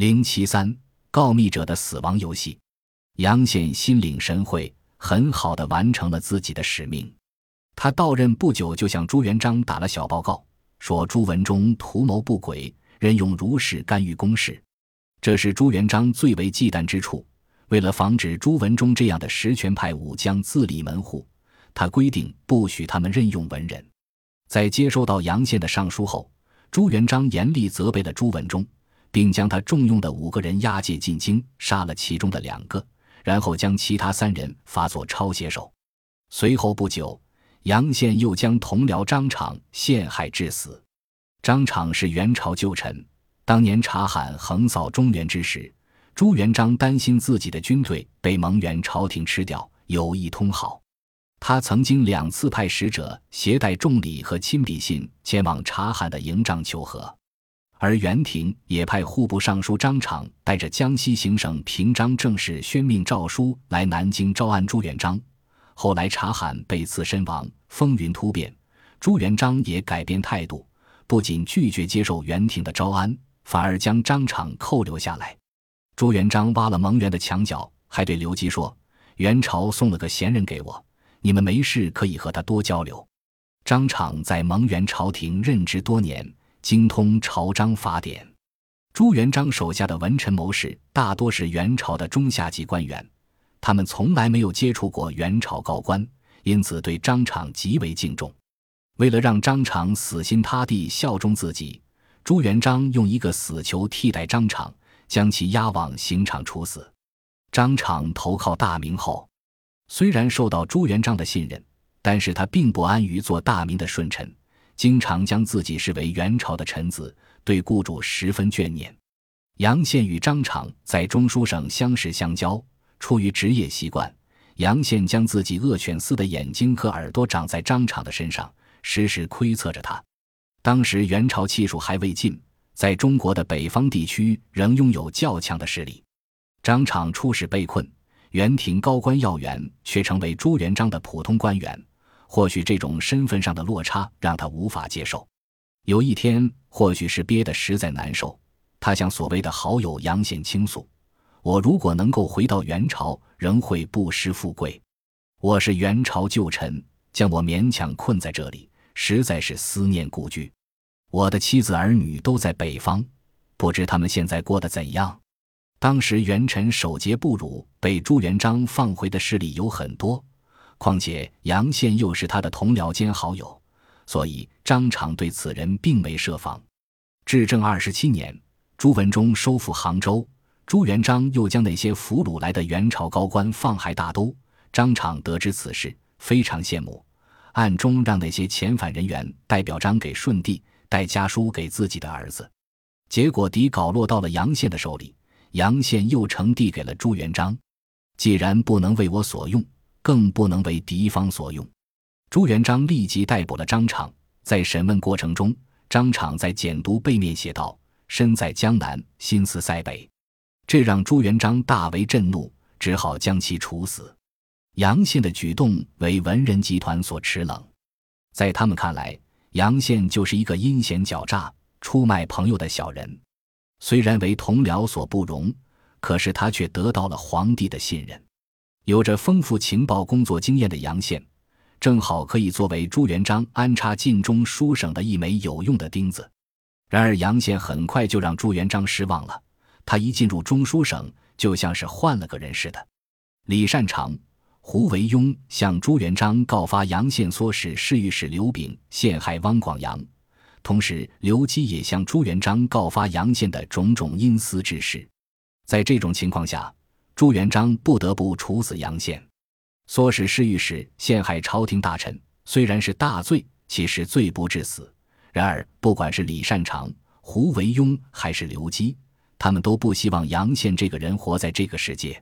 零七三告密者的死亡游戏，杨宪心领神会，很好的完成了自己的使命。他到任不久，就向朱元璋打了小报告，说朱文忠图谋不轨，任用儒士干预公事。这是朱元璋最为忌惮之处。为了防止朱文忠这样的实权派武将自立门户，他规定不许他们任用文人。在接收到杨宪的上书后，朱元璋严厉责备了朱文忠。并将他重用的五个人押解进京，杀了其中的两个，然后将其他三人发作抄写手。随后不久，杨宪又将同僚张敞陷害致死。张敞是元朝旧臣，当年察罕横扫中原之时，朱元璋担心自己的军队被蒙元朝廷吃掉，有意通好。他曾经两次派使者携带重礼和亲笔信前往察罕的营帐求和。而袁廷也派户部尚书张敞带着江西行省平章政事宣命诏书来南京招安朱元璋。后来察罕被刺身亡，风云突变，朱元璋也改变态度，不仅拒绝接受袁廷的招安，反而将张敞扣留下来。朱元璋挖了蒙元的墙角，还对刘基说：“元朝送了个贤人给我，你们没事可以和他多交流。”张敞在蒙元朝廷任职多年。精通朝章法典，朱元璋手下的文臣谋士大多是元朝的中下级官员，他们从来没有接触过元朝高官，因此对张敞极为敬重。为了让张敞死心塌地效忠自己，朱元璋用一个死囚替代张敞，将其押往刑场处死。张敞投靠大明后，虽然受到朱元璋的信任，但是他并不安于做大明的顺臣。经常将自己视为元朝的臣子，对雇主十分眷念。杨宪与张敞在中书省相识相交，出于职业习惯，杨宪将自己恶犬似的眼睛和耳朵长在张敞的身上，时时窥测着他。当时元朝气数还未尽，在中国的北方地区仍拥有较强的势力。张敞出使被困，元廷高官要员却成为朱元璋的普通官员。或许这种身份上的落差让他无法接受。有一天，或许是憋得实在难受，他向所谓的好友杨宪倾诉：“我如果能够回到元朝，仍会不失富贵。我是元朝旧臣，将我勉强困在这里，实在是思念故居。我的妻子儿女都在北方，不知他们现在过得怎样。”当时元臣守节不辱，被朱元璋放回的事例有很多。况且杨宪又是他的同僚兼好友，所以张敞对此人并没设防。至正二十七年，朱文忠收复杭州，朱元璋又将那些俘虏来的元朝高官放害大都。张敞得知此事，非常羡慕，暗中让那些遣返人员带表彰给顺帝，带家书给自己的儿子。结果底稿落到了杨宪的手里，杨宪又呈递给了朱元璋。既然不能为我所用。更不能为敌方所用。朱元璋立即逮捕了张敞。在审问过程中，张敞在简牍背面写道：“身在江南，心思塞北。”这让朱元璋大为震怒，只好将其处死。杨宪的举动为文人集团所耻冷，在他们看来，杨宪就是一个阴险狡诈、出卖朋友的小人。虽然为同僚所不容，可是他却得到了皇帝的信任。有着丰富情报工作经验的杨宪，正好可以作为朱元璋安插晋中书省的一枚有用的钉子。然而，杨宪很快就让朱元璋失望了。他一进入中书省，就像是换了个人似的。李善长、胡惟庸向朱元璋告发杨宪唆使侍御史刘炳陷害汪广洋，同时刘基也向朱元璋告发杨宪的种种阴私之事。在这种情况下，朱元璋不得不处死杨宪，唆使侍御史陷害朝廷大臣，虽然是大罪，其实罪不至死。然而，不管是李善长、胡惟庸还是刘基，他们都不希望杨宪这个人活在这个世界。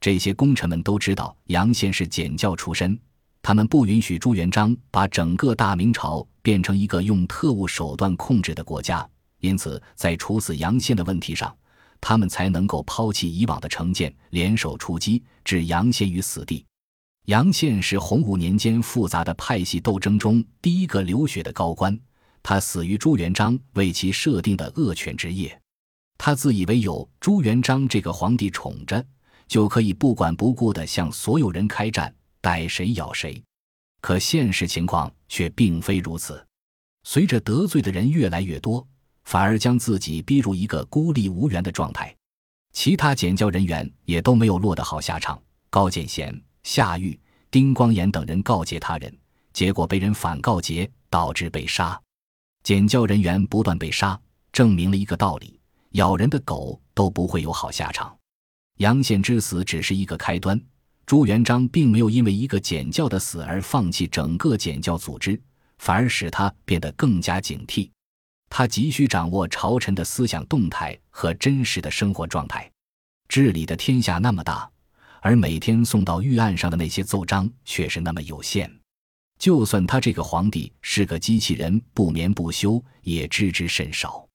这些功臣们都知道杨宪是检教出身，他们不允许朱元璋把整个大明朝变成一个用特务手段控制的国家，因此在处死杨宪的问题上。他们才能够抛弃以往的成见，联手出击，置杨宪于死地。杨宪是洪武年间复杂的派系斗争中第一个流血的高官，他死于朱元璋为其设定的恶犬之夜。他自以为有朱元璋这个皇帝宠着，就可以不管不顾地向所有人开战，逮谁咬谁。可现实情况却并非如此。随着得罪的人越来越多，反而将自己逼入一个孤立无援的状态。其他检教人员也都没有落得好下场。高见贤、夏玉、丁光炎等人告诫他人，结果被人反告诫，导致被杀。检教人员不断被杀，证明了一个道理。咬人的狗都不会有好下场。杨宪之死只是一个开端，朱元璋并没有因为一个检教的死而放弃整个检教组织，反而使他变得更加警惕。他急需掌握朝臣的思想动态和真实的生活状态。治理的天下那么大，而每天送到御案上的那些奏章却是那么有限。就算他这个皇帝是个机器人，不眠不休，也知之甚少。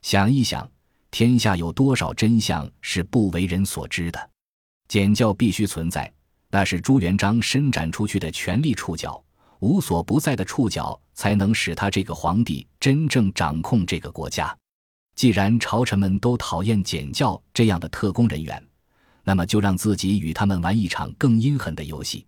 想一想。天下有多少真相是不为人所知的？简教必须存在，那是朱元璋伸展出去的权力触角，无所不在的触角，才能使他这个皇帝真正掌控这个国家。既然朝臣们都讨厌简教这样的特工人员，那么就让自己与他们玩一场更阴狠的游戏。